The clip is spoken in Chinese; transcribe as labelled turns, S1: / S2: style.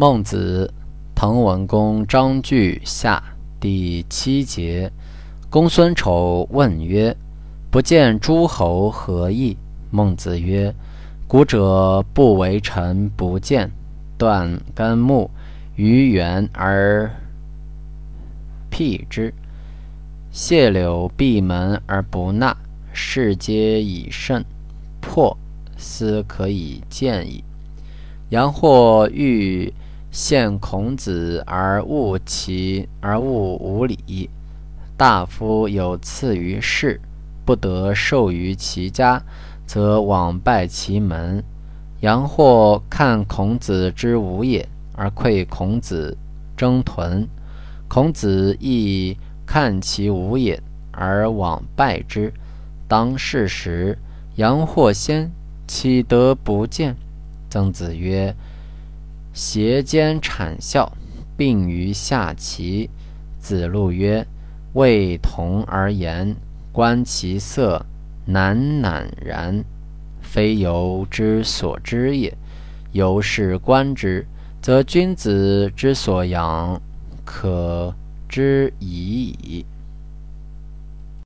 S1: 孟子，滕文公章句下第七节。公孙丑问曰：“不见诸侯何意？”孟子曰：“古者不为臣不见，断根木于原而辟之，谢柳闭门而不纳，士皆以胜，破斯可以见矣。”杨或欲。见孔子而误其而误无礼，大夫有赐于士，不得授于其家，则往拜其门。阳或看孔子之无也，而馈孔子征屯。孔子亦看其无也，而往拜之。当世时，阳或先，岂得不见？曾子曰。斜肩谄笑，并于下齐。子路曰：“未同而言，观其色，赧赧然，非由之所知也。由是观之，则君子之所养，可知矣矣。”